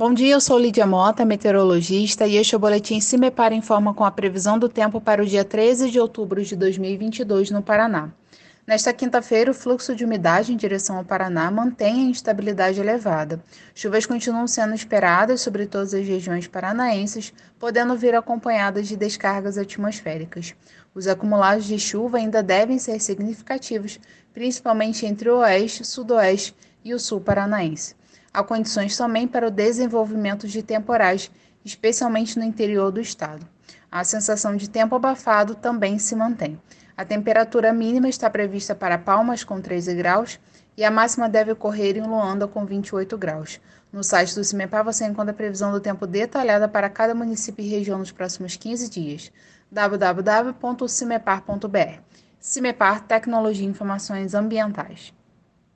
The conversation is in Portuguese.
Bom dia, eu sou Lídia Mota, meteorologista, e este é o Boletim Se Me Para Informa com a previsão do tempo para o dia 13 de outubro de 2022 no Paraná. Nesta quinta-feira, o fluxo de umidade em direção ao Paraná mantém a instabilidade elevada. Chuvas continuam sendo esperadas sobre todas as regiões paranaenses, podendo vir acompanhadas de descargas atmosféricas. Os acumulados de chuva ainda devem ser significativos, principalmente entre o oeste, sudoeste e o sul paranaense. Há condições também para o desenvolvimento de temporais, especialmente no interior do estado. A sensação de tempo abafado também se mantém. A temperatura mínima está prevista para Palmas com 13 graus e a máxima deve ocorrer em Luanda com 28 graus. No site do CIMEPAR você encontra a previsão do tempo detalhada para cada município e região nos próximos 15 dias. www.cimepar.br CIMEPAR Tecnologia e Informações Ambientais.